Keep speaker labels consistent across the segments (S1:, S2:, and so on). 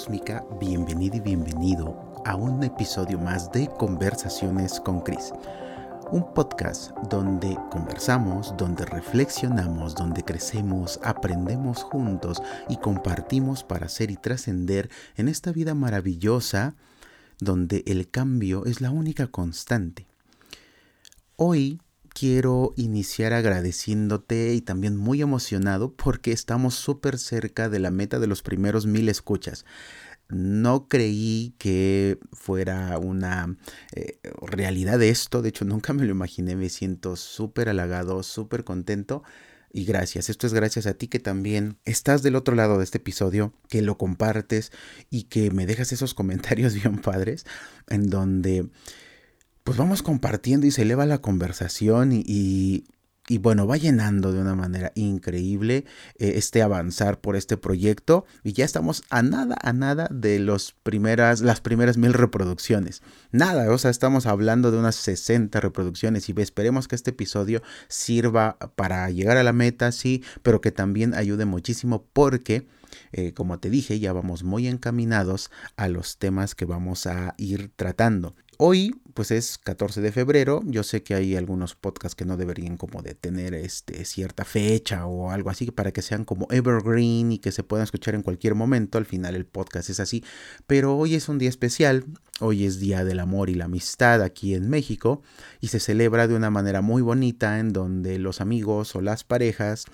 S1: cósmica, bienvenido y bienvenido a un episodio más de Conversaciones con Chris. Un podcast donde conversamos, donde reflexionamos, donde crecemos, aprendemos juntos y compartimos para ser y trascender en esta vida maravillosa donde el cambio es la única constante. Hoy quiero iniciar agradeciéndote y también muy emocionado porque estamos súper cerca de la meta de los primeros mil escuchas. No creí que fuera una eh, realidad esto, de hecho nunca me lo imaginé, me siento súper halagado, súper contento y gracias. Esto es gracias a ti que también estás del otro lado de este episodio, que lo compartes y que me dejas esos comentarios bien padres en donde pues vamos compartiendo y se eleva la conversación y, bueno, va llenando de una manera increíble eh, este avanzar por este proyecto y ya estamos a nada, a nada de primeras, las primeras mil reproducciones. Nada, o sea, estamos hablando de unas 60 reproducciones y esperemos que este episodio sirva para llegar a la meta, sí, pero que también ayude muchísimo porque... Eh, como te dije, ya vamos muy encaminados a los temas que vamos a ir tratando. Hoy, pues es 14 de febrero. Yo sé que hay algunos podcasts que no deberían como de tener este, cierta fecha o algo así para que sean como evergreen y que se puedan escuchar en cualquier momento. Al final el podcast es así. Pero hoy es un día especial. Hoy es Día del Amor y la Amistad aquí en México y se celebra de una manera muy bonita en donde los amigos o las parejas,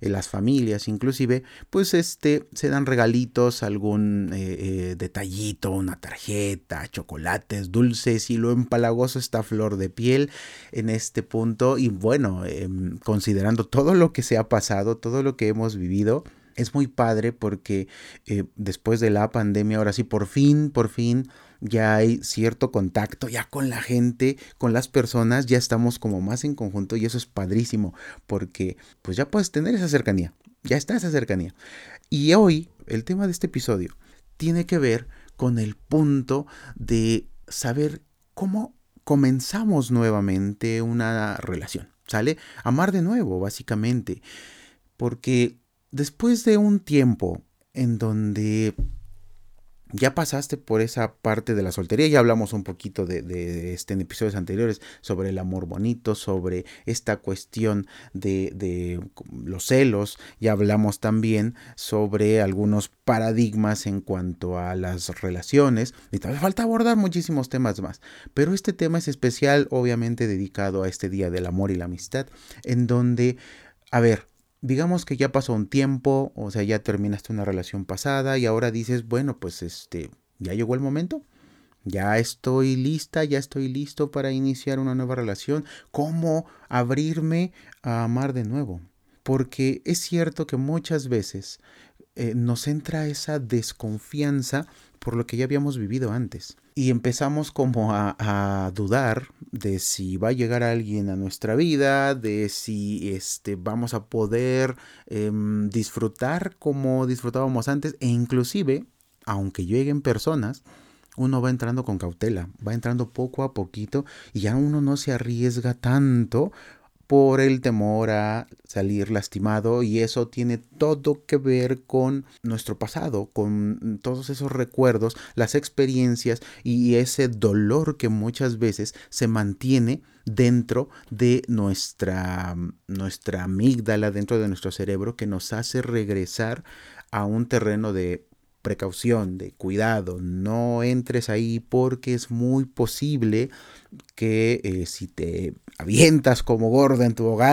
S1: eh, las familias inclusive, pues este, se dan regalitos, algún eh, eh, detallito, una tarjeta, chocolates, dulces y lo empalagoso está flor de piel en este punto y bueno, em, considerando todo lo que se ha pasado, todo lo que hemos vivido, es muy padre porque después de la pandemia, ahora sí, por fin, por fin, ya hay cierto contacto ya con la gente, con las personas, ya estamos como más en conjunto y eso es padrísimo porque pues ya puedes tener esa cercanía, ya está esa cercanía. Y hoy el tema de este episodio tiene que ver con el punto de saber cómo comenzamos nuevamente una relación, ¿sale? Amar de nuevo, básicamente, porque después de un tiempo en donde ya pasaste por esa parte de la soltería, ya hablamos un poquito de, este, en episodios anteriores sobre el amor bonito, sobre esta cuestión de, de, los celos, ya hablamos también sobre algunos paradigmas en cuanto a las relaciones y todavía falta abordar muchísimos temas más, pero este tema es especial obviamente dedicado a este Día del Amor y la Amistad, en donde, a ver, digamos que ya pasó un tiempo, o sea, ya terminaste una relación pasada y ahora dices, bueno, pues este, ya llegó el momento. Ya estoy lista, ya estoy listo para iniciar una nueva relación. ¿Cómo abrirme a amar de nuevo? Porque es cierto que muchas veces eh, nos entra esa desconfianza por lo que ya habíamos vivido antes. Y empezamos como a, dudar de si va a llegar alguien a nuestra vida, de si este, vamos a poder em, disfrutar como disfrutábamos antes, e inclusive, aunque lleguen personas, uno va entrando con cautela, va entrando poco a poquito y ya uno no se arriesga tanto por el temor a salir lastimado y eso tiene todo que ver con nuestro pasado, con todos esos recuerdos, las experiencias y ese dolor que muchas veces se mantiene dentro de nuestra, nuestra amígdala, dentro de nuestro cerebro que nos hace regresar a un terreno de precaución, de cuidado, no entres ahí porque es muy posible que eh, si te avientas como gorda en tu hogar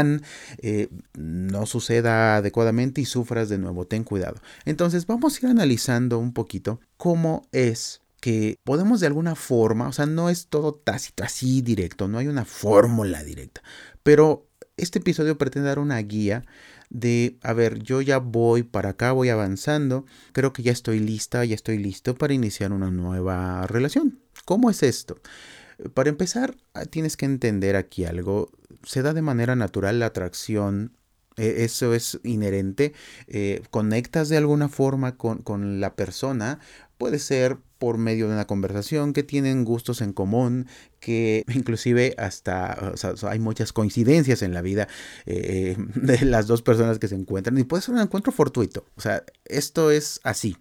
S1: eh, no suceda adecuadamente y sufras de nuevo, ten cuidado. Entonces vamos a ir analizando un poquito cómo es que podemos de alguna forma, o sea, no es todo tácito, así directo, no hay una fórmula directa, pero este episodio pretende dar una guía de, a ver, yo ya voy para acá, voy avanzando, creo que ya estoy lista, ya estoy listo para iniciar una nueva relación. ¿Cómo es esto? Para empezar, ah, tienes que entender aquí algo. Se da de manera natural la atracción e, eso es inherente, eh, conectas de alguna forma con, con, la persona, puede ser por medio de una conversación, que tienen gustos en común, que inclusive hasta hay muchas coincidencias en la vida eh, de las dos personas que se encuentran y puede ser un encuentro fortuito. O sea, esto es así.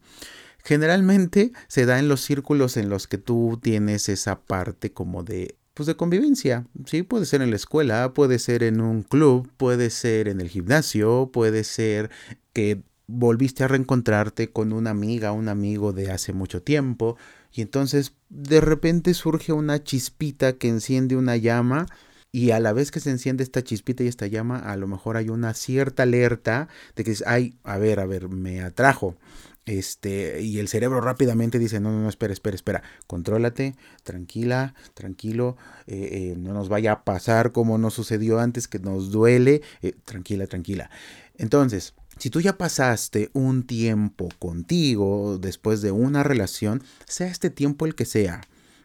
S1: Generalmente se da en los círculos en los que tú tienes esa parte como de pues de convivencia, sí, puede ser en la escuela, puede ser en un club, puede ser en el gimnasio, puede ser que volviste a reencontrarte con una amiga, un amigo de hace mucho tiempo, y entonces de repente surge una chispita que enciende una llama y a la vez que se enciende esta chispita y esta llama, a lo mejor hay una cierta alerta de que, ay, a ver, a ver, me atrajo. Este, y el cerebro rápidamente dice, no, no, no, espera, espera, espera, contrólate, tranquila, tranquilo, eh, eh, no nos vaya a pasar como nos sucedió antes, que nos duele, eh, tranquila, tranquila. Entonces, si tú ya pasaste un tiempo contigo después de una relación, sea este tiempo el que sea,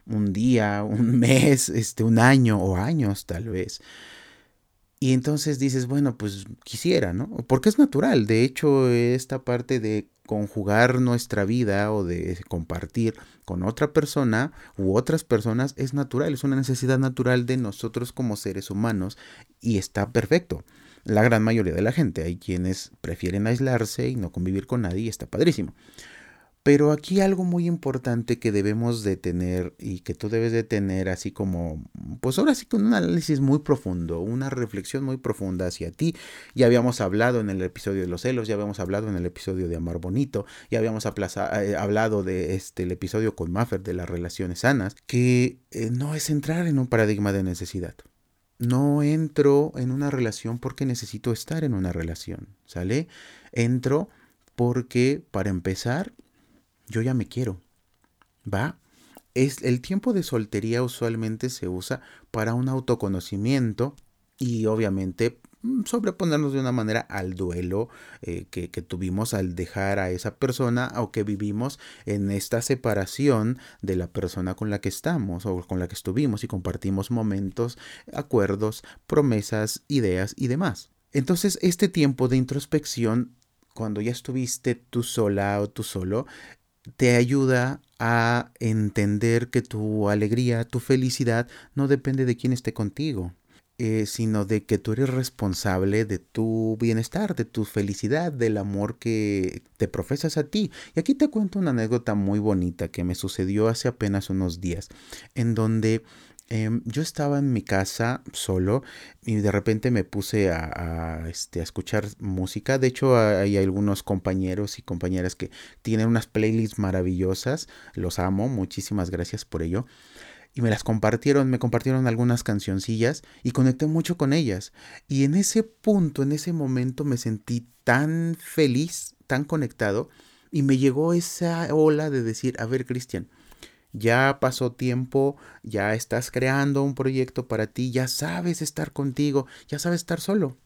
S1: un día, un mes, este, un año o años tal vez, y entonces dices, bueno, pues quisiera, ¿no? Porque es natural. De hecho, esta parte de conjugar nuestra vida o de compartir con otra persona u otras personas es natural, es una necesidad natural de nosotros como seres humanos y está perfecto. La gran mayoría de la gente, hay quienes prefieren aislarse y no convivir con nadie y está padrísimo. Pero aquí algo muy importante que debemos de tener y que tú debes de tener así como, pues ahora sí con un análisis muy profundo, una reflexión muy profunda hacia ti. Ya habíamos hablado en el episodio de los celos, ya habíamos hablado en el episodio de Amar Bonito, ya habíamos eh, hablado de este, el episodio con Maffer de las relaciones sanas, que eh, no es entrar en un paradigma de necesidad. No entro en una relación porque necesito estar en una relación, ¿sale? Entro porque, para empezar, yo ya me quiero. ¿Va? Es, el tiempo de soltería usualmente se usa para un autoconocimiento y obviamente mm, sobreponernos de una manera al duelo eh, que, que, tuvimos al dejar a esa persona o que vivimos en esta separación de la persona con la que estamos o con la que estuvimos y compartimos momentos, acuerdos, promesas, ideas y demás. Entonces este tiempo de introspección cuando ya estuviste tú sola o tú solo, te ayuda a entender que tu alegría, tu felicidad no depende de quién esté contigo, eh, sino de que tú eres responsable de tu bienestar, de tu felicidad, del amor que te profesas a ti. Y aquí te cuento una anécdota muy bonita que me sucedió hace apenas unos días, en donde Em, yo estaba en mi casa solo y de repente me puse a, este, a escuchar música. De hecho, hay algunos compañeros y compañeras que tienen unas playlists maravillosas. Los amo, muchísimas gracias por ello. Y me las compartieron, me compartieron algunas cancioncillas y conecté mucho con ellas. Y en ese punto, en ese momento me sentí tan feliz, tan conectado y me llegó esa ola de decir, a ver, Cristian, ya pasó tiempo, ya estás creando un proyecto para ti, ya sabes estar contigo, ya sabes estar solo.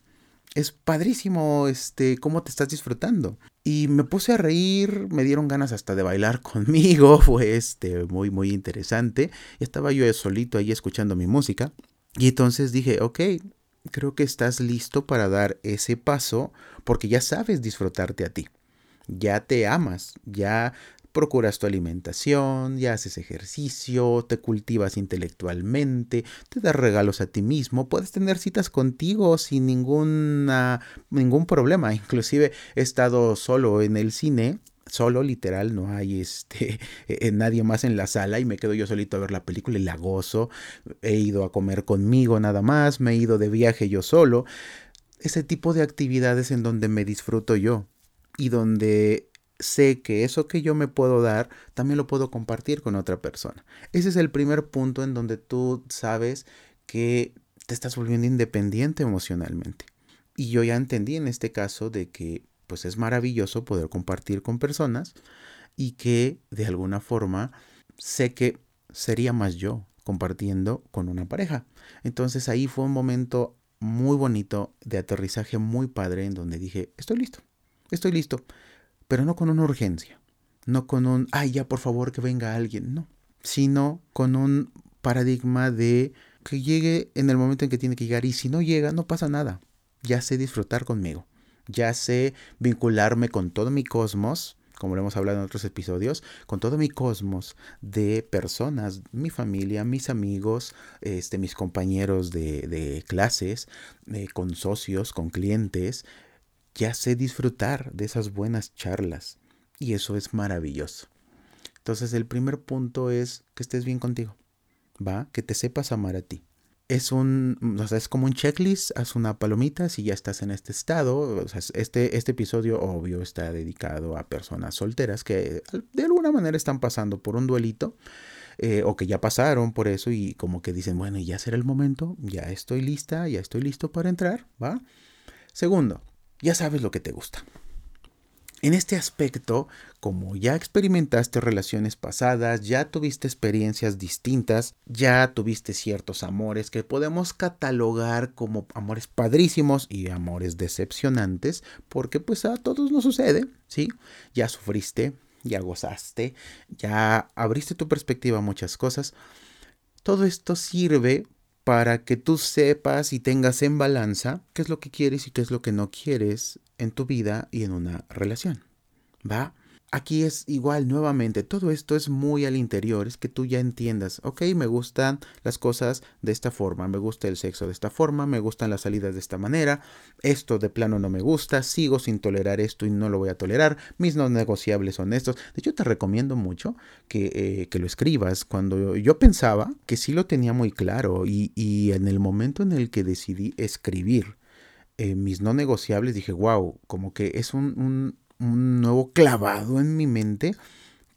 S1: Es padrísimo este cómo te estás disfrutando. Y me puse a reír, me dieron ganas hasta de bailar conmigo, fue este muy muy interesante. Estaba yo solito ahí escuchando mi música y entonces dije, ok, creo que estás listo para dar ese paso porque ya sabes disfrutarte a ti ya te amas, ya procuras tu alimentación, ya haces ejercicio, te cultivas intelectualmente, te das regalos a ti mismo, puedes tener citas contigo sin ninguna, ningún problema. Inclusive he estado solo en el cine solo, literal, no hay este eh, nadie más en la sala y me quedo yo solito a ver la película y la gozo. He ido a comer conmigo nada más, me he ido de viaje yo solo. Ese tipo de actividades en donde me disfruto yo y donde sé que eso que yo me puedo dar, también lo puedo compartir con otra persona. Ese es el primer punto en donde tú sabes que te estás volviendo independiente emocionalmente. Y yo ya entendí en este caso de que pues es maravilloso poder compartir con personas y que de alguna forma sé que sería más yo compartiendo con una pareja. Entonces ahí fue un momento muy bonito de aterrizaje muy padre en donde dije, estoy listo, estoy listo pero no con una urgencia, no con un, ay, ya por favor que venga alguien, no, sino con un paradigma de que llegue en el momento en que tiene que llegar y si no llega, no pasa nada, ya sé disfrutar conmigo, ya sé vincularme con todo mi cosmos, como lo hemos hablado en otros episodios, con todo mi cosmos de personas, mi familia, mis amigos, este, mis compañeros de, clases, eh, con socios, con clientes, ya sé disfrutar de esas buenas charlas, Y eso es maravilloso. Entonces el primer punto es que estés bien contigo, ¿va? Que te sepas amar a ti. Es un, o sea, es como un checklist, haz una palomita si ya estás en este estado. O sea, este, este episodio obvio está dedicado a personas solteras que de alguna manera están pasando por un duelito. Eh, o que ya pasaron por eso y como que dicen, bueno, ya será el momento, ya estoy lista, ya estoy listo para entrar, ¿va? Segundo, ya sabes lo que te gusta. En este aspecto, como ya experimentaste relaciones pasadas, ya tuviste experiencias distintas, ya tuviste ciertos amores que podemos catalogar como amores padrísimos y amores decepcionantes, porque pues a todos nos sucede, ¿sí? Ya sufriste, ya gozaste, ya abriste tu perspectiva a muchas cosas. Todo esto sirve para que tú sepas y tengas en balanza qué es lo que quieres y qué es lo que no quieres en tu vida y en una relación. ¿Va? Aquí es igual, nuevamente, todo esto es muy al interior, es que tú ya entiendas, ok, me gustan las cosas de esta forma, me gusta el sexo de esta forma, me gustan las salidas de esta manera, esto de plano no me gusta, sigo sin tolerar esto y no lo voy a tolerar, mis no negociables son estos. De hecho, te recomiendo mucho que, eh, que lo escribas. Cuando yo, pensaba que sí lo tenía muy claro y, y en el momento en el que decidí escribir, eh, mis no negociables, dije, wow, como que es un, un nuevo clavado en mi mente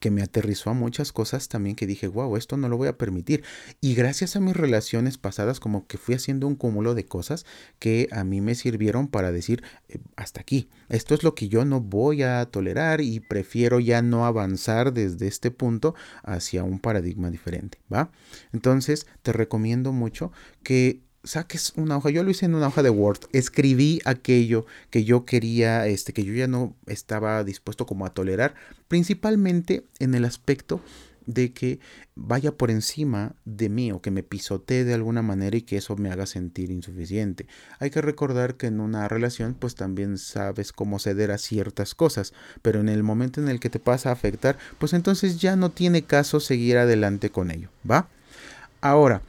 S1: que me aterrizó a muchas cosas también que dije, wow, esto no lo voy a permitir. Y gracias a mis relaciones pasadas, como que fui haciendo un cúmulo de cosas que a mí me sirvieron para decir, eh, hasta aquí, esto es lo que yo no voy a tolerar y prefiero ya no avanzar desde este punto hacia un paradigma diferente, ¿va? Entonces, te recomiendo mucho que saques una hoja. Yo lo hice en una hoja de Word. Escribí aquello que yo quería, este, que yo ya no estaba dispuesto como a tolerar, principalmente en el aspecto de que vaya por encima de mí o que me pisotee de alguna manera y que eso me haga sentir insuficiente. Hay que recordar que en una relación pues también sabes cómo ceder a ciertas cosas, pero en el momento en el que te pasa a afectar, pues entonces ya no tiene caso seguir adelante con ello, ¿va? Ahora,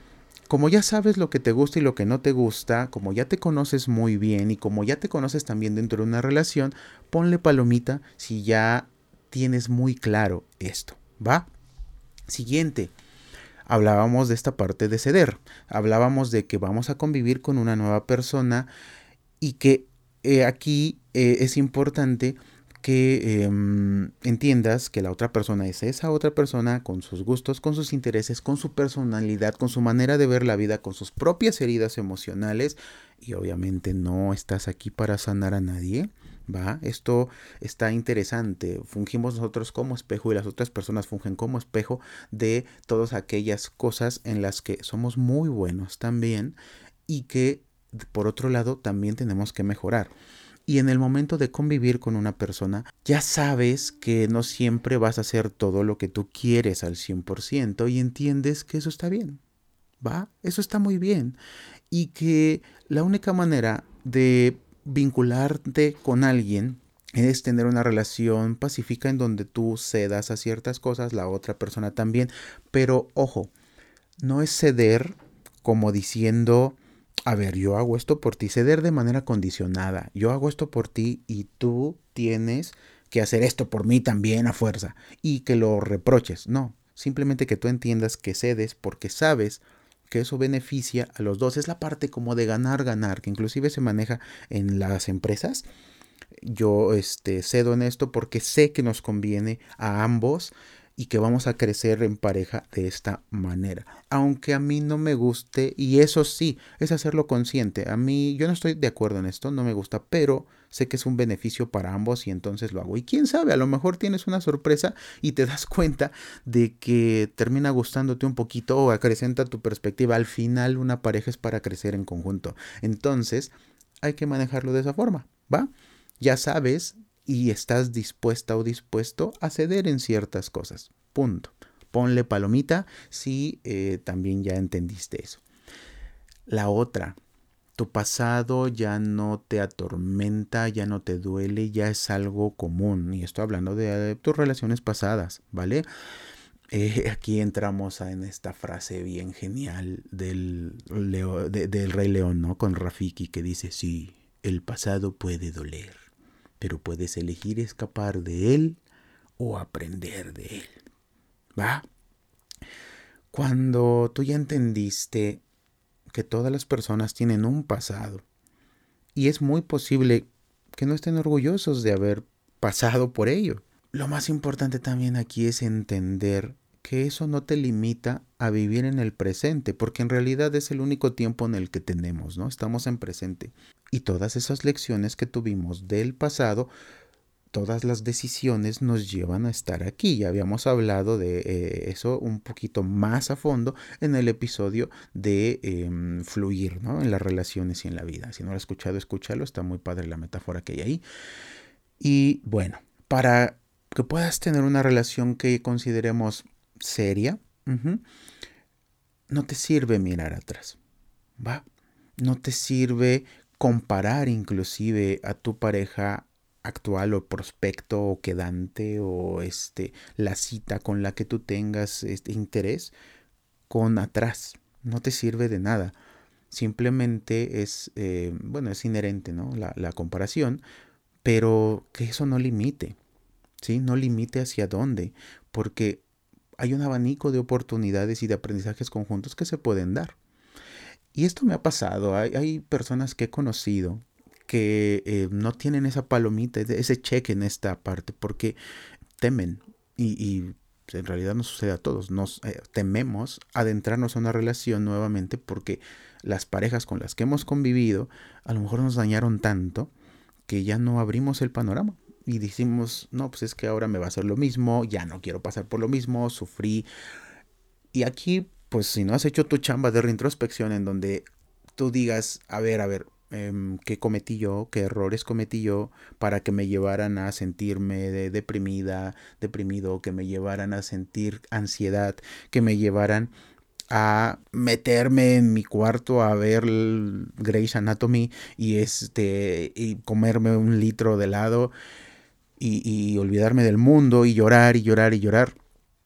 S1: como ya sabes lo que te gusta y lo que no te gusta, como ya te conoces muy bien y como ya te conoces también dentro de una relación, ponle palomita si ya tienes muy claro esto, ¿va? Siguiente. Hablábamos de esta parte de ceder. Hablábamos de que vamos a convivir con una nueva persona y que eh, aquí eh, es importante que em, entiendas que la otra persona es esa otra persona con sus gustos, con sus intereses, con su personalidad, con su manera de ver la vida, con sus propias heridas emocionales y obviamente no estás aquí para sanar a nadie. ¿Va? Esto está interesante. Fungimos nosotros como espejo y las otras personas fungen como espejo de todas aquellas cosas en las que somos muy buenos también y que por otro lado también tenemos que mejorar. Y en el momento de convivir con una persona, ya sabes que no siempre vas a hacer todo lo que tú quieres al 100% y entiendes que eso está bien. ¿Va? Eso está muy bien. Y que la única manera de vincularte con alguien es tener una relación pacífica en donde tú cedas a ciertas cosas, la otra persona también. Pero ojo, no es ceder como diciendo, a ver, yo hago esto por ti, ceder de manera condicionada, yo hago esto por ti y tú tienes que hacer esto por mí también a fuerza y que lo reproches, no, simplemente que tú entiendas que cedes porque sabes que eso beneficia a los dos, es la parte como de ganar, ganar, que inclusive se maneja en las empresas. Yo este, cedo en esto porque sé que nos conviene a ambos y que vamos a crecer en pareja de esta manera. Aunque a mí no me guste, y eso sí, es hacerlo consciente. A mí, yo no estoy de acuerdo en esto, no me gusta, pero sé que es un beneficio para ambos y entonces lo hago. Y quién sabe, a lo mejor tienes una sorpresa y te das cuenta de que termina gustándote un poquito o acrecenta tu perspectiva. Al final, una pareja es para crecer en conjunto. Entonces, hay que manejarlo de esa forma, ¿va? Ya sabes y estás dispuesta o dispuesto a ceder en ciertas cosas. Punto. Ponle palomita si eh, también ya entendiste eso. La otra, tu pasado ya no te atormenta, ya no te duele, ya es algo común. Y estoy hablando de, tus relaciones pasadas, ¿vale? Eh, aquí entramos en esta frase bien genial del, del Rey León, ¿no? Con Rafiki que dice, sí, el pasado puede doler pero puedes elegir escapar de él o aprender de él. ¿Va? Cuando tú ya entendiste que todas las personas tienen un pasado y es muy posible que no estén orgullosos de haber pasado por ello. Lo más importante también aquí es entender que eso no te limita a vivir en el presente, porque en realidad es el único tiempo en el que tenemos, ¿no? Estamos en presente. Y todas esas lecciones que tuvimos del pasado todas las decisiones nos llevan a estar aquí. Ya habíamos hablado de eh, eso un poquito más a fondo en el episodio de em, fluir ¿no? en las relaciones y en la vida. Si no lo has escuchado, escúchalo. Está muy padre la metáfora que hay ahí. Y bueno, para que puedas tener una relación que consideremos seria, no te sirve mirar atrás. ¿Va? No te sirve comparar inclusive a tu pareja actual o prospecto o quedante o este la cita con la que tú tengas este interés con atrás no te sirve de nada. Simplemente es eh, bueno es inherente no la, la, comparación pero que eso no limite sí no limite hacia dónde porque hay un abanico de oportunidades y de aprendizajes conjuntos que se pueden dar y esto me ha pasado hay, personas que he conocido que eh, no tienen esa palomita, ese cheque en esta parte, porque temen y, en realidad no sucede a todos, nos eh, tememos adentrarnos a una relación nuevamente porque las parejas con las que hemos convivido a lo mejor nos dañaron tanto que ya no abrimos el panorama y decimos, no, pues es que ahora me va a hacer lo mismo, ya no quiero pasar por lo mismo, sufrí. Y aquí, pues si no has hecho tu chamba de reintrospección en donde tú digas, a ver, a ver, Em, qué cometí yo, qué errores cometí yo para que me llevaran a sentirme deprimida, deprimido, que me llevaran a sentir ansiedad, que me llevaran a meterme en mi cuarto a ver Grey's Anatomy y este y comerme un litro de helado y, y olvidarme del mundo y llorar y llorar y llorar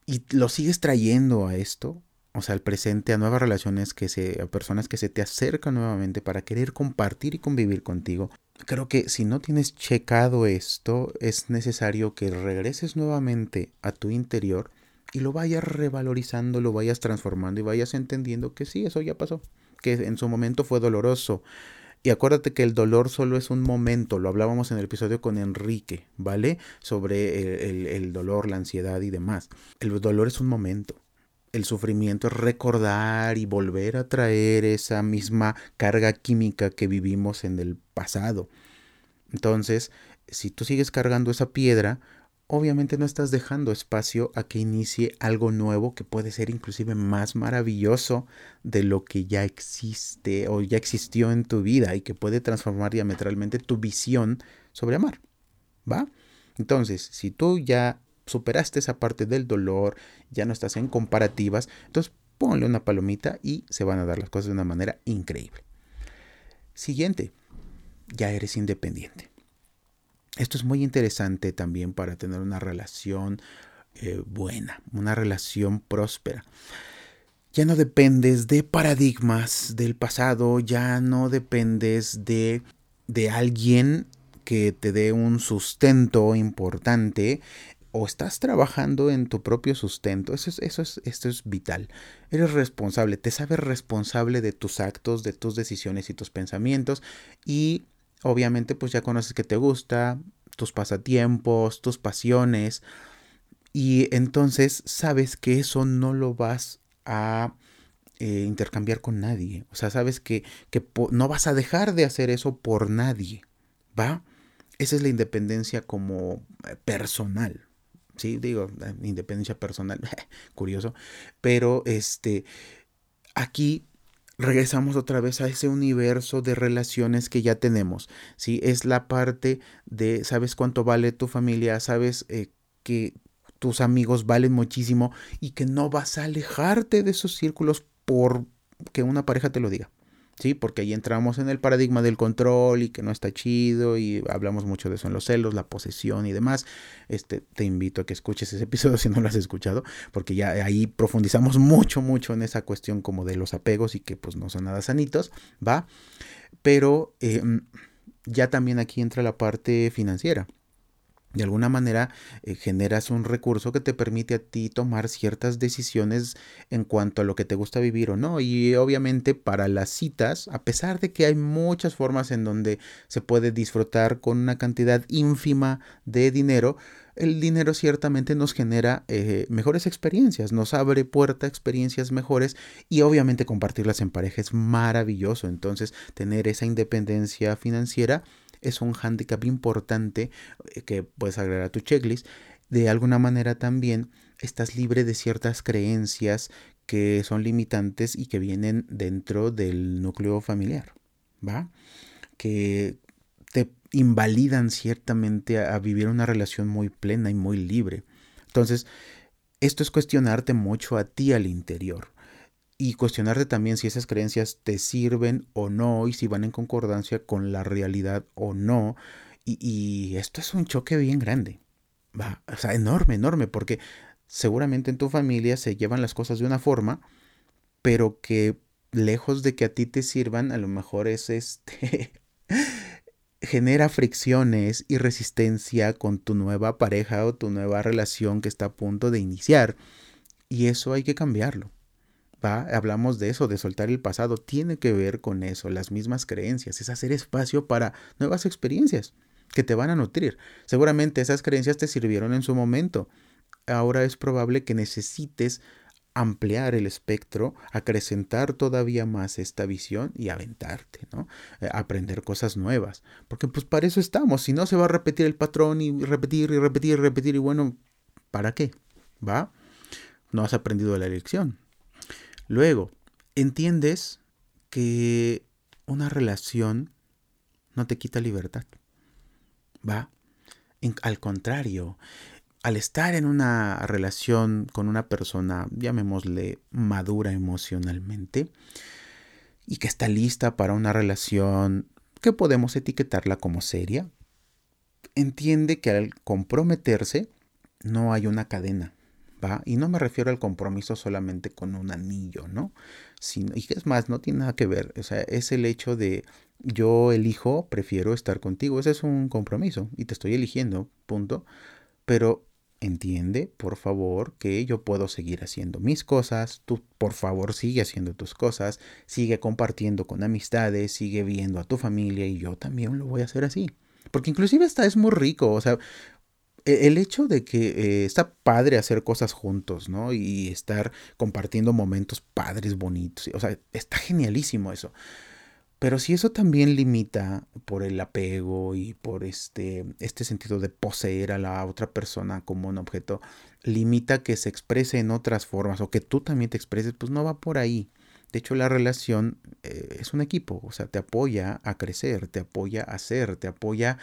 S1: y lo sigues trayendo a esto o sea, al presente, a nuevas relaciones, que se, a personas que se te acercan nuevamente para querer compartir y convivir contigo. Creo que si no tienes checado esto, es necesario que regreses nuevamente a tu interior y lo vayas revalorizando, lo vayas transformando y vayas entendiendo que sí, eso ya pasó, que en su momento fue doloroso. Y acuérdate que el dolor solo es un momento, lo hablábamos en el episodio con Enrique, ¿vale? Sobre el, el dolor, la ansiedad y demás. El dolor es un momento el sufrimiento es recordar y volver a traer esa misma carga química que vivimos en el pasado. Entonces, si tú sigues cargando esa piedra, obviamente no estás dejando espacio a que inicie algo nuevo que puede ser inclusive más maravilloso de lo que ya existe o ya existió en tu vida y que puede transformar diametralmente tu visión sobre amar. ¿Va? Entonces, si tú ya superaste esa parte del dolor, ya no estás en comparativas, entonces ponle una palomita y se van a dar las cosas de una manera increíble. Siguiente, ya eres independiente. Esto es muy interesante también para tener una relación eh, buena, una relación próspera. Ya no dependes de paradigmas del pasado, ya no dependes de, de alguien que te dé un sustento importante o estás trabajando en tu propio sustento. Eso es, eso es, esto es vital. Eres responsable, te sabes responsable de tus actos, de tus decisiones y tus pensamientos. Y obviamente pues ya conoces que te gusta, tus pasatiempos, tus pasiones. Y entonces sabes que eso no lo vas a eh, intercambiar con nadie. O sea, sabes que, que no vas a dejar de hacer eso por nadie. ¿Va? Esa es la independencia como eh, personal. Sí, digo, independencia personal, curioso, pero este, aquí regresamos otra vez a ese universo de relaciones que ya tenemos, ¿sí? Es la parte de, sabes cuánto vale tu familia, sabes eh, que tus amigos valen muchísimo y que no vas a alejarte de esos círculos por que una pareja te lo diga. ¿Sí? Porque ahí entramos en el paradigma del control y que no está chido y hablamos mucho de eso en los celos, la posesión y demás. Este, te invito a que escuches ese episodio si no lo has escuchado, porque ya ahí profundizamos mucho, mucho en esa cuestión como de los apegos y que pues no son nada sanitos, ¿va? Pero em, ya también aquí entra la parte financiera. De alguna manera eh, generas un recurso que te permite a ti tomar ciertas decisiones en cuanto a lo que te gusta vivir o no. Y obviamente para las citas, a pesar de que hay muchas formas en donde se puede disfrutar con una cantidad ínfima de dinero, el dinero ciertamente nos genera eh, mejores experiencias, nos abre puerta a experiencias mejores y obviamente compartirlas en pareja es maravilloso. Entonces tener esa independencia financiera es un hándicap importante eh, que puedes agregar a tu checklist. De alguna manera también estás libre de ciertas creencias que son limitantes y que vienen dentro del núcleo familiar, ¿va? Que te invalidan ciertamente a, a vivir una relación muy plena y muy libre. Entonces, esto es cuestionarte mucho a ti al interior y cuestionarte también si esas creencias te sirven o no y si van en concordancia con la realidad o no. Y, esto es un choque bien grande. Va, o sea, enorme, enorme, porque seguramente en tu familia se llevan las cosas de una forma, pero que lejos de que a ti te sirvan, a lo mejor es este genera fricciones y resistencia con tu nueva pareja o tu nueva relación que está a punto de iniciar. Y eso hay que cambiarlo. Hablamos de eso, de soltar el pasado, tiene que ver con eso, las mismas creencias, es hacer espacio para nuevas experiencias que te van a nutrir. Seguramente esas creencias te sirvieron en su momento. Ahora es probable que necesites ampliar el espectro, acrecentar todavía más esta visión y aventarte, ¿no? Eh, aprender cosas nuevas. Porque pues para eso estamos, si no se va a repetir el patrón y repetir y repetir y repetir y bueno, ¿para qué? ¿Va? No has aprendido la lección. Luego, entiendes que una relación no te quita libertad. ¿Va? al contrario, al estar en una relación con una persona, llamémosle madura emocionalmente, y que está lista para una relación que podemos etiquetarla como seria, entiende que al comprometerse no hay una cadena, y no me refiero al compromiso solamente con un anillo, ¿no? Sino, y es más, no tiene nada que ver, o sea, es el hecho de yo elijo, prefiero estar contigo, ese es un compromiso y te estoy eligiendo, punto. Pero entiende, por favor, que yo puedo seguir haciendo mis cosas, tú por favor sigue haciendo tus cosas, sigue compartiendo con amistades, sigue viendo a tu familia y yo también lo voy a hacer así. Porque inclusive esta es muy rico, o sea, el hecho de que eh, está padre hacer cosas juntos, ¿no? Y estar compartiendo momentos padres, bonitos. O sea, está genialísimo eso. Pero si eso también limita por el apego y por este, este sentido de poseer a la otra persona como un objeto, limita que se exprese en otras formas o que tú también te expreses, pues no va por ahí. De hecho, la relación eh, es un equipo, o sea, te apoya a crecer, te apoya a ser, te apoya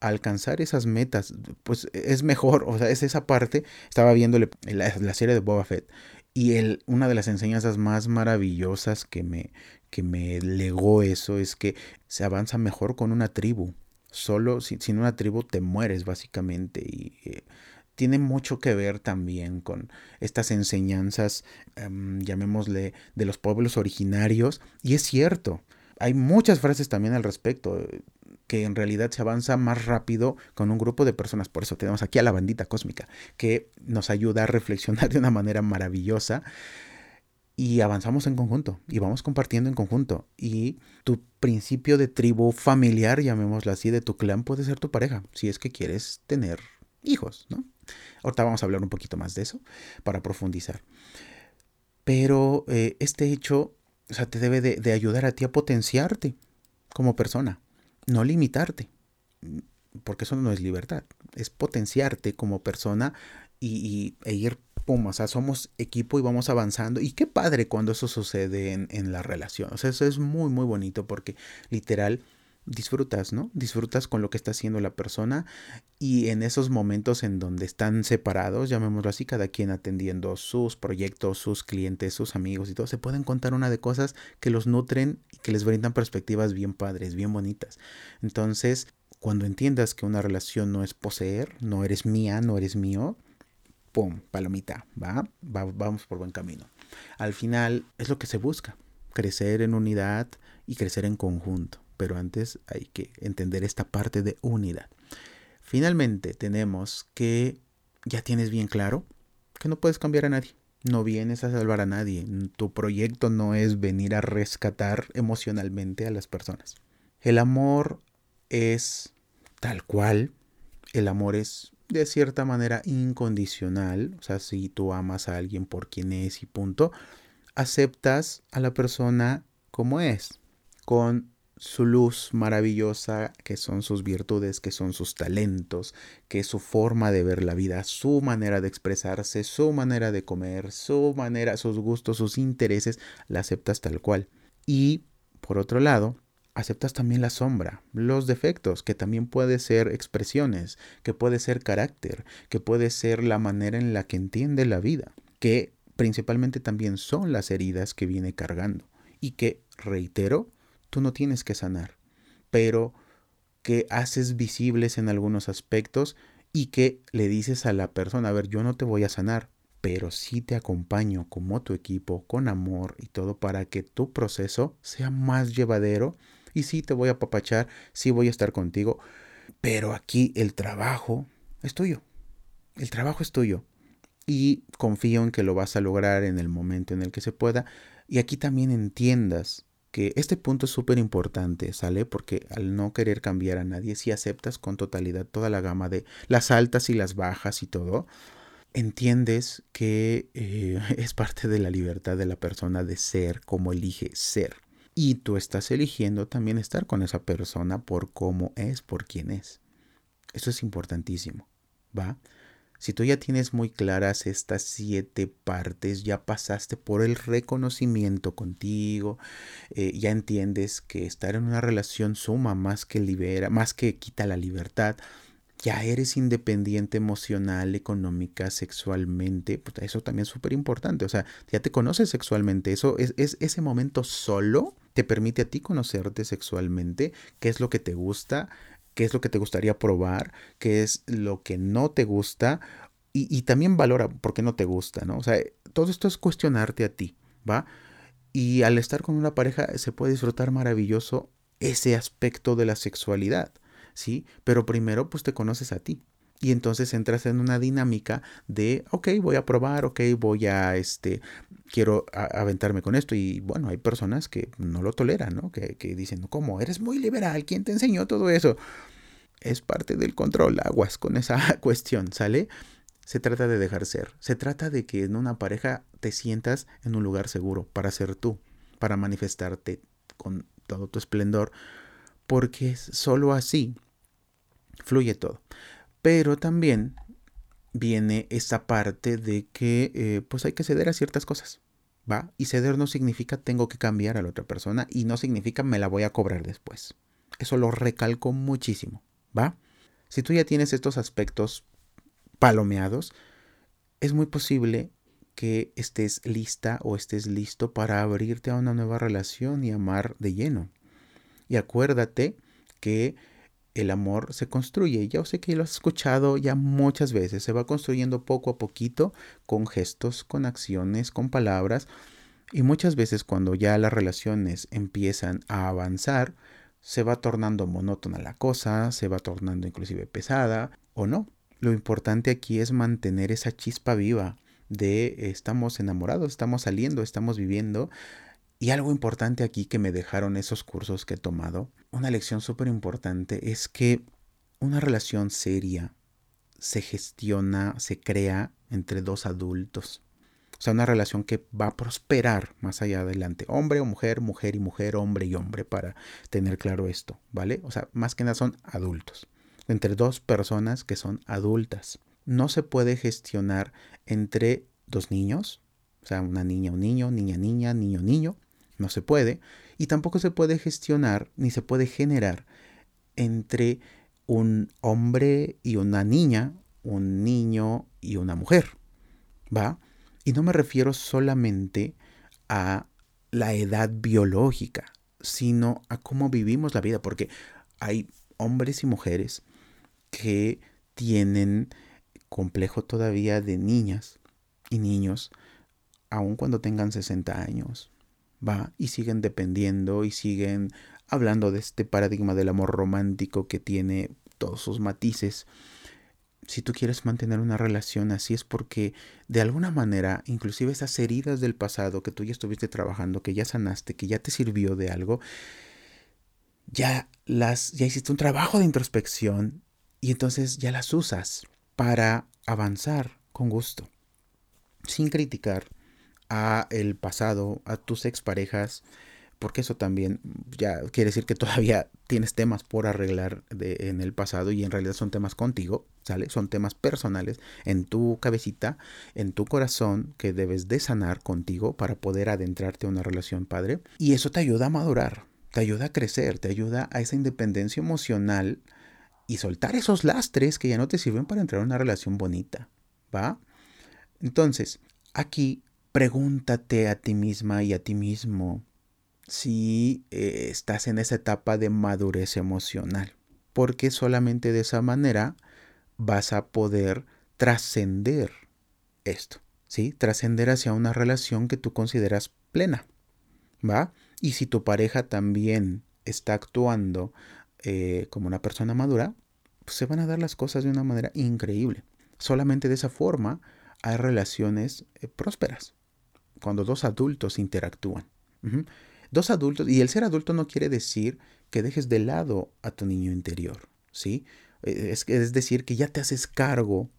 S1: alcanzar esas metas, pues es mejor, o sea, es esa parte, estaba viendo la, serie de Boba Fett y el, una de las enseñanzas más maravillosas que me, que me legó eso es que se avanza mejor con una tribu, solo sin, una tribu te mueres básicamente y... Eh, tiene mucho que ver también con estas enseñanzas, em, llamémosle, de los pueblos originarios. Y es cierto, hay muchas frases también al respecto que en realidad se avanza más rápido con un grupo de personas. Por eso tenemos aquí a la bandita cósmica, que nos ayuda a reflexionar de una manera maravillosa y avanzamos en conjunto y vamos compartiendo en conjunto. Y tu principio de tribu familiar, llamémoslo así, de tu clan puede ser tu pareja, si es que quieres tener hijos, ¿no? Ahorita vamos a hablar un poquito más de eso para profundizar. Pero eh, este hecho, o sea, te debe de ayudar a ti a potenciarte como persona no limitarte, porque eso no es libertad, es potenciarte como persona y, e ir, pum, o sea, somos equipo y vamos avanzando. Y qué padre cuando eso sucede en, en la relación. O sea, eso es muy, muy bonito porque literal disfrutas, ¿no? Disfrutas con lo que está haciendo la persona y en esos momentos en donde están separados, llamémoslo así, cada quien atendiendo sus proyectos, sus clientes, sus amigos y todo, se pueden contar una de cosas que los nutren y que les brindan perspectivas bien padres, bien bonitas. Entonces, cuando entiendas que una relación no es poseer, no eres mía, no eres mío, pum, palomita, ¿va? va vamos por buen camino. Al final es lo que se busca, crecer en unidad y crecer en conjunto pero antes hay que entender esta parte de unidad. Finalmente tenemos que ya tienes bien claro que no puedes cambiar a nadie. No vienes a salvar a nadie. Tu proyecto no es venir a rescatar emocionalmente a las personas. El amor es tal cual. El amor es de cierta manera incondicional. O sea, si tú amas a alguien por quien es y punto, aceptas a la persona como es, con su luz maravillosa, que son sus virtudes, que son sus talentos, que su forma de ver la vida, su manera de expresarse, su manera de comer, su manera, sus gustos, sus intereses, la aceptas tal cual. Y, por otro lado, aceptas también la sombra, los defectos, que también puede ser expresiones, que puede ser carácter, que puede ser la manera en la que entiende la vida, que principalmente también son las heridas que viene cargando y que, reitero, tú no tienes que sanar, pero que haces visibles en algunos aspectos y que le dices a la persona, a ver, yo no te voy a sanar, pero sí te acompaño como tu equipo, con amor y todo para que tu proceso sea más llevadero y sí te voy a apapachar, sí voy a estar contigo, pero aquí el trabajo es tuyo, el trabajo es tuyo y confío en que lo vas a lograr en el momento en el que se pueda y aquí también entiendas que este punto es súper importante, ¿sale? Porque al no querer cambiar a nadie, si aceptas con totalidad toda la gama de las altas y las bajas y todo, entiendes que eh, es parte de la libertad de la persona de ser como elige ser. Y tú estás eligiendo también estar con esa persona por cómo es, por quién es. Eso es importantísimo, ¿va? Si tú ya tienes muy claras estas siete partes, ya pasaste por el reconocimiento contigo, eh, ya entiendes que estar en una relación suma más que libera, más que quita la libertad, ya eres independiente emocional, económica, sexualmente, pues eso también es súper importante, o sea, ya te conoces sexualmente, eso es, es, ese momento solo te permite a ti conocerte sexualmente, qué es lo que te gusta, qué es lo que te gustaría probar, qué es lo que no te gusta y, también valora por qué no te gusta, ¿no? O sea, todo esto es cuestionarte a ti, ¿va? Y al estar con una pareja se puede disfrutar maravilloso ese aspecto de la sexualidad, ¿sí? Pero primero pues te conoces a ti. Y entonces entras en una dinámica de, ok, voy a probar, ok, voy a, este, quiero aventarme con esto. Y bueno, hay personas que no lo toleran, ¿no? Que, que dicen, ¿cómo? Eres muy liberal, ¿quién te enseñó todo eso? Es parte del control, aguas con esa cuestión, ¿sale? Se trata de dejar ser. Se trata de que en una pareja te sientas en un lugar seguro para ser tú, para manifestarte con todo tu esplendor, porque solo así fluye todo. Pero también viene esa parte de que eh, pues hay que ceder a ciertas cosas, ¿va? Y ceder no significa tengo que cambiar a la otra persona y no significa me la voy a cobrar después. Eso lo recalco muchísimo, ¿va? Si tú ya tienes estos aspectos palomeados, es muy posible que estés lista o estés listo para abrirte a una nueva relación y amar de lleno. Y acuérdate que el amor se construye. Ya sé que lo has escuchado ya muchas veces. Se va construyendo poco a poquito con gestos, con acciones, con palabras. Y muchas veces cuando ya las relaciones empiezan a avanzar, se va tornando monótona la cosa, se va tornando inclusive pesada o no. Lo importante aquí es mantener esa chispa viva de estamos enamorados, estamos saliendo, estamos viviendo. Y algo importante aquí que me dejaron esos cursos que he tomado una lección súper importante es que una relación seria se gestiona, se crea entre dos adultos. O sea, una relación que va a prosperar más allá adelante. Hombre o mujer, mujer y mujer, hombre y hombre, para tener claro esto, ¿vale? O sea, más que nada son adultos. Entre dos personas que son adultas. No se puede gestionar entre dos niños, o sea, una niña, un niño, niña, niña, niño, niño. No se puede y tampoco se puede gestionar ni se puede generar entre un hombre y una niña, un niño y una mujer. ¿Va? Y no me refiero solamente a la edad biológica, sino a cómo vivimos la vida, porque hay hombres y mujeres que tienen complejo todavía de niñas y niños, aun cuando tengan 60 años, va y siguen dependiendo y siguen hablando de este paradigma del amor romántico que tiene todos sus matices. Si tú quieres mantener una relación así es porque de alguna manera, inclusive esas heridas del pasado que tú ya estuviste trabajando, que ya sanaste, que ya te sirvió de algo, ya las ya hiciste un trabajo de introspección y entonces ya las usas para avanzar con gusto, sin criticar a el pasado, a tus exparejas, porque eso también ya quiere decir que todavía tienes temas por arreglar de, en el pasado y en realidad son temas contigo, ¿sale? Son temas personales en tu cabecita, en tu corazón que debes de sanar contigo para poder adentrarte a una relación padre y eso te ayuda a madurar, te ayuda a crecer, te ayuda a esa independencia emocional y soltar esos lastres que ya no te sirven para entrar a una relación bonita, ¿va? Entonces, aquí pregúntate a ti misma y a ti mismo, si eh, estás en esa etapa de madurez emocional, porque solamente de esa manera vas a poder trascender esto, ¿sí? Trascender hacia una relación que tú consideras plena, ¿va? Y si tu pareja también está actuando eh, como una persona madura, pues se van a dar las cosas de una manera increíble. Solamente de esa forma hay relaciones eh, prósperas, cuando dos adultos interactúan. Dos adultos, y el ser adulto no quiere decir que dejes de lado a tu niño interior, ¿sí? E, es, es decir, que ya te haces cargo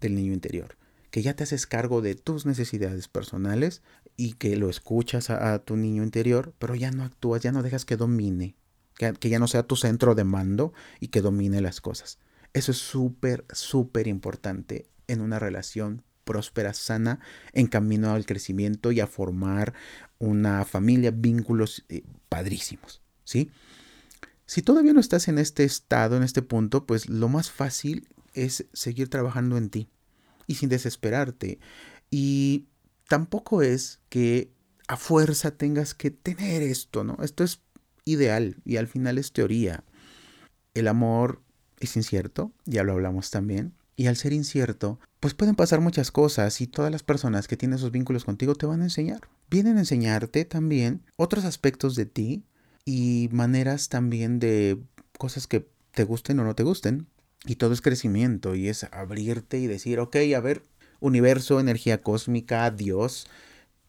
S1: del niño interior, que ya te haces cargo de tus necesidades personales y que lo escuchas a, tu niño interior, pero ya no actúas, ya no dejas que domine, que, que ya no sea tu centro de mando y que domine las cosas. Eso es súper, súper importante en una relación próspera, sana, en camino al crecimiento y a formar una familia, vínculos eh, padrísimos, ¿sí? Si todavía no estás en este estado, en este punto, pues lo más fácil es seguir trabajando en ti y sin desesperarte. Y tampoco es que a fuerza tengas que tener esto, ¿no? Esto es ideal y al final es teoría. El amor es incierto, ya lo hablamos también. Y al ser incierto, pues pueden pasar muchas cosas y todas las personas que tienen esos vínculos contigo te van a enseñar. Vienen a enseñarte también otros aspectos de ti y maneras también de cosas que te gusten o no te gusten. Y todo es crecimiento y es abrirte y decir, ok, a ver, universo, energía cósmica, Dios,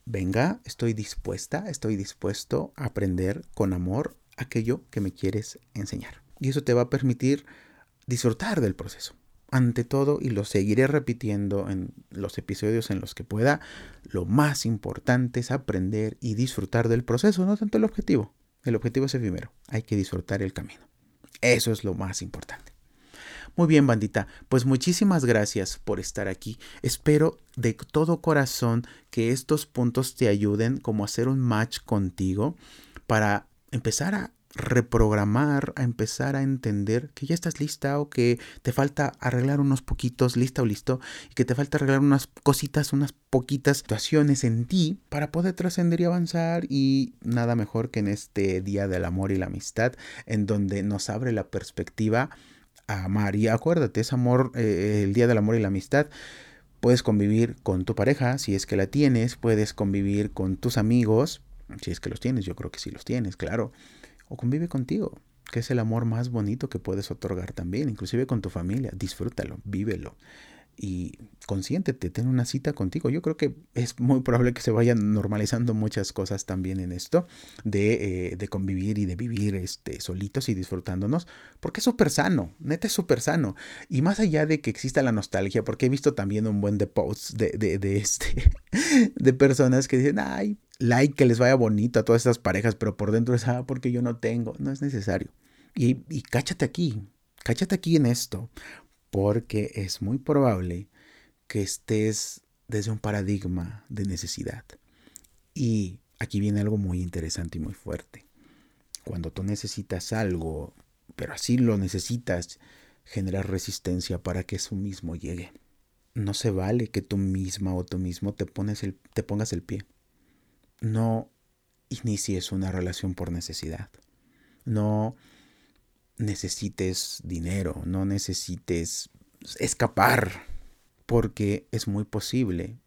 S1: venga, estoy dispuesta, estoy dispuesto a aprender con amor aquello que me quieres enseñar. Y eso te va a permitir disfrutar del proceso ante todo, y lo seguiré repitiendo en los episodios en los que pueda, lo más importante es aprender y disfrutar del proceso, no tanto el objetivo. El objetivo es efímero, hay que disfrutar el camino. Eso es lo más importante. Muy bien, bandita, pues muchísimas gracias por estar aquí. Espero de todo corazón que estos puntos te ayuden como a hacer un match contigo para empezar a reprogramar, a empezar a entender que ya estás lista o que te falta arreglar unos poquitos, lista o listo, y que te falta arreglar unas cositas, unas poquitas situaciones en ti para poder trascender y avanzar y nada mejor que en este Día del Amor y la Amistad, en donde nos abre la perspectiva a amar. Y acuérdate, es amor, eh, el Día del Amor y la Amistad. Puedes convivir con tu pareja, si es que la tienes, puedes convivir con tus amigos, si es que los tienes, yo creo que sí los tienes, claro o convive contigo, que es el amor más bonito que puedes otorgar también, inclusive con tu familia. Disfrútalo, vívelo y consiéntete, ten una cita contigo. Yo creo que es muy probable que se vayan normalizando muchas cosas también en esto de, eh, convivir y de vivir este, solitos y disfrutándonos, porque es súper sano, neta es súper sano. Y más allá de que exista la nostalgia, porque he visto también un buen de posts de, de, este, de personas que dicen, ay, like que les vaya bonito a todas estas parejas, pero por dentro es, ah, porque yo no tengo, no es necesario. Y, y cáchate aquí, cáchate aquí en esto, porque es muy probable que estés desde un paradigma de necesidad. Y aquí viene algo muy interesante y muy fuerte. Cuando tú necesitas algo, pero así lo necesitas, generar resistencia para que eso mismo llegue. No se vale que tú misma o tú mismo te, pones el, te pongas el pie no inicies una relación por necesidad. No necesites dinero, no necesites escapar, porque es muy posible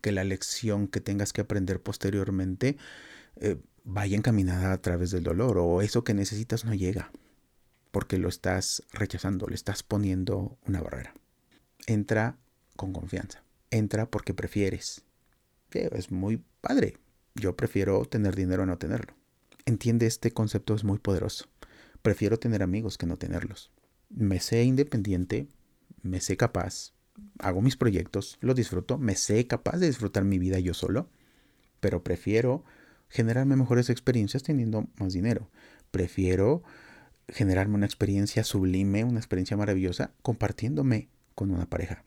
S1: que la lección que tengas que aprender posteriormente eh, vaya encaminada a través del dolor o eso que necesitas no llega. porque lo estás rechazando, le estás poniendo una barrera. Entra con confianza. Entra porque prefieres. Es muy padre. Yo prefiero tener dinero a no tenerlo. Entiende este concepto, es muy poderoso. Prefiero tener amigos que no tenerlos. Me sé independiente, me sé capaz, hago mis proyectos, lo disfruto, me sé capaz de disfrutar mi vida yo solo, pero prefiero generarme mejores experiencias teniendo más dinero. Prefiero generarme una experiencia sublime, una experiencia maravillosa, compartiéndome con una pareja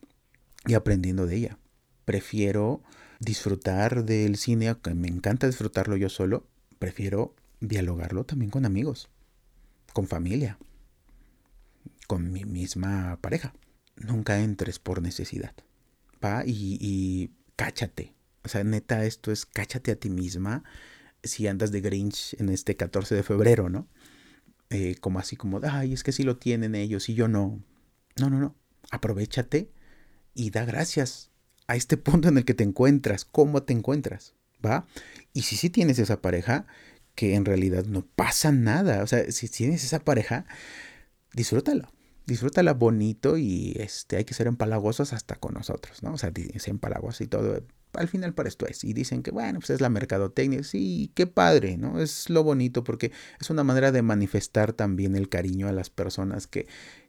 S1: y aprendiendo de ella. Prefiero disfrutar del cine, aunque me encanta disfrutarlo yo solo, prefiero dialogarlo también con amigos, con familia, con mi misma pareja. Nunca entres por necesidad. Va y, y cáchate. O sea, neta, esto es cáchate a ti misma si andas de Grinch en este 14 de febrero, ¿no? Eh, como así como, ay, es que si lo tienen ellos y yo no. No, no, no. Aprovechate y da gracias a este punto en el que te encuentras, cómo te encuentras, ¿va? Y si sí tienes esa pareja, que en realidad no pasa nada, o sea, si tienes esa pareja, disfrútala, disfrútala bonito y este, hay que ser empalagosos hasta con nosotros, ¿no? O sea, ser empalagosos y todo, al final para esto es. Y dicen que, bueno, pues es la mercadotecnia. Sí, qué padre, ¿no? Es lo bonito porque es una manera de manifestar también el cariño a las personas que,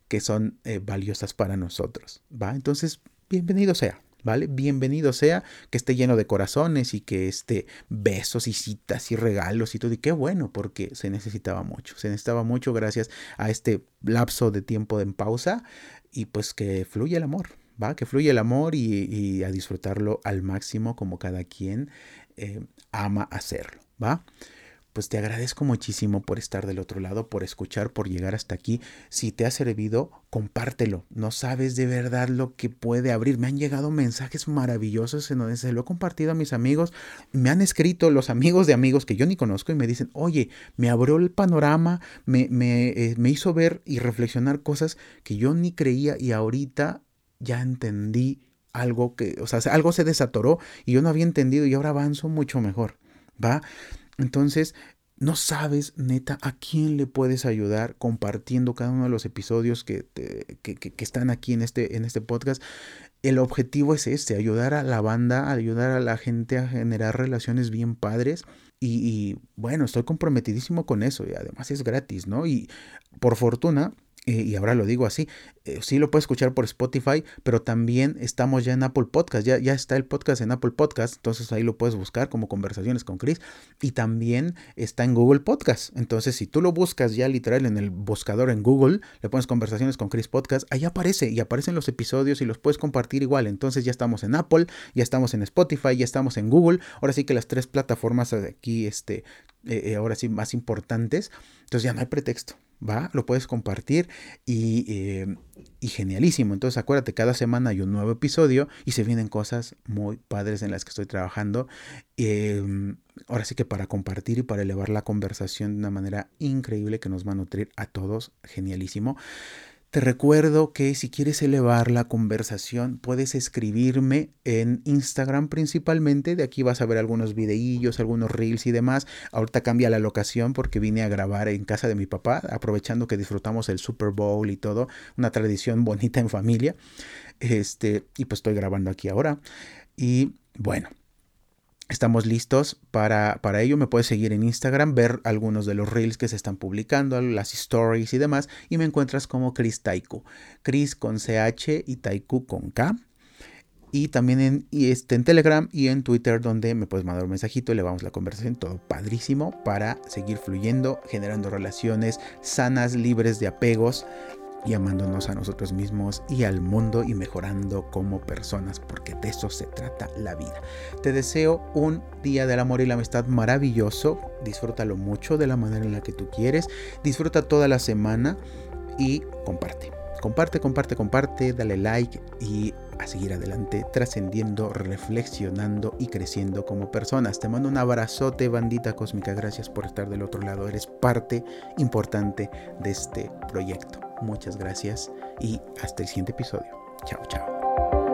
S1: que son eh, valiosas para nosotros, ¿va? Entonces, bienvenido sea. ¿Vale? Bienvenido sea, que esté lleno de corazones y que esté besos y citas y regalos y todo. Y qué bueno, porque se necesitaba mucho. Se necesitaba mucho gracias a este lapso de tiempo en pausa y pues que fluye el amor, ¿va? Que fluye el amor y, a disfrutarlo al máximo como cada quien eh, ama hacerlo, ¿va? Pues te agradezco muchísimo por estar del otro lado, por escuchar, por llegar hasta aquí. Si te ha servido, compártelo. No sabes de verdad lo que puede abrir. Me han llegado mensajes maravillosos en donde se lo he compartido a mis amigos. Me han escrito los amigos de amigos que yo ni conozco y me dicen, oye, me abrió el panorama, me, me, eh, me hizo ver y reflexionar cosas que yo ni creía y ahorita ya entendí algo que, o sea, algo se desatoró y yo no había entendido y ahora avanzo mucho mejor, ¿va? Entonces, no sabes, neta, a quién le puedes ayudar compartiendo cada uno de los episodios que, que, que, están aquí en este, en este podcast. El objetivo es este, ayudar a la banda, ayudar a la gente a generar relaciones bien padres. Y, y bueno, estoy comprometidísimo con eso y además es gratis, ¿no? Y por fortuna, eh, y ahora lo digo así, eh, sí lo puedes escuchar por Spotify, pero también estamos ya en Apple Podcast, ya, ya está el podcast en Apple Podcast, entonces ahí lo puedes buscar como conversaciones con Chris, y también está en Google Podcast, entonces si tú lo buscas ya literal en el buscador en Google, le pones conversaciones con Chris Podcast, ahí aparece y aparecen los episodios y los puedes compartir igual, entonces ya estamos en Apple, ya estamos en Spotify, ya estamos en Google, ahora sí que las tres plataformas aquí, este, eh, ahora sí más importantes, entonces ya no hay pretexto ¿va? Lo puedes compartir eh, y, genialísimo. Entonces acuérdate, cada semana hay un nuevo episodio y se vienen cosas muy padres en las que estoy trabajando. Em, ahora sí que para compartir y para elevar la conversación de una manera increíble que nos va a nutrir a todos, genialísimo. Te recuerdo que si quieres elevar la conversación, puedes escribirme en Instagram principalmente. De aquí vas a ver algunos videillos, algunos reels y demás. Ahorita cambia la locación porque vine a grabar en casa de mi papá, aprovechando que disfrutamos el Super Bowl y todo. Una tradición bonita en familia. Este, y pues estoy grabando aquí ahora. Y bueno, Estamos listos para, para, ello. Me puedes seguir en Instagram, ver algunos de los reels que se están publicando, las stories y demás. Y me encuentras como Chris Taiku. Chris con CH y Taiku con K. Y también en, y este, en Telegram y en Twitter, donde me puedes mandar un mensajito y le vamos la conversación. Todo padrísimo para seguir fluyendo, generando relaciones sanas, libres de apegos y amándonos a nosotros mismos y al mundo y mejorando como personas, porque de eso se trata la vida. Te deseo un día del amor y la amistad maravilloso, disfrútalo mucho de la manera en la que tú quieres, disfruta toda la semana y comparte. Comparte, comparte, comparte, dale like y a seguir adelante, trascendiendo, reflexionando y creciendo como personas. Te mando un abrazote, bandita cósmica. Gracias por estar del otro lado. Eres parte importante de este proyecto. Muchas gracias y hasta el siguiente episodio. Chao, chao.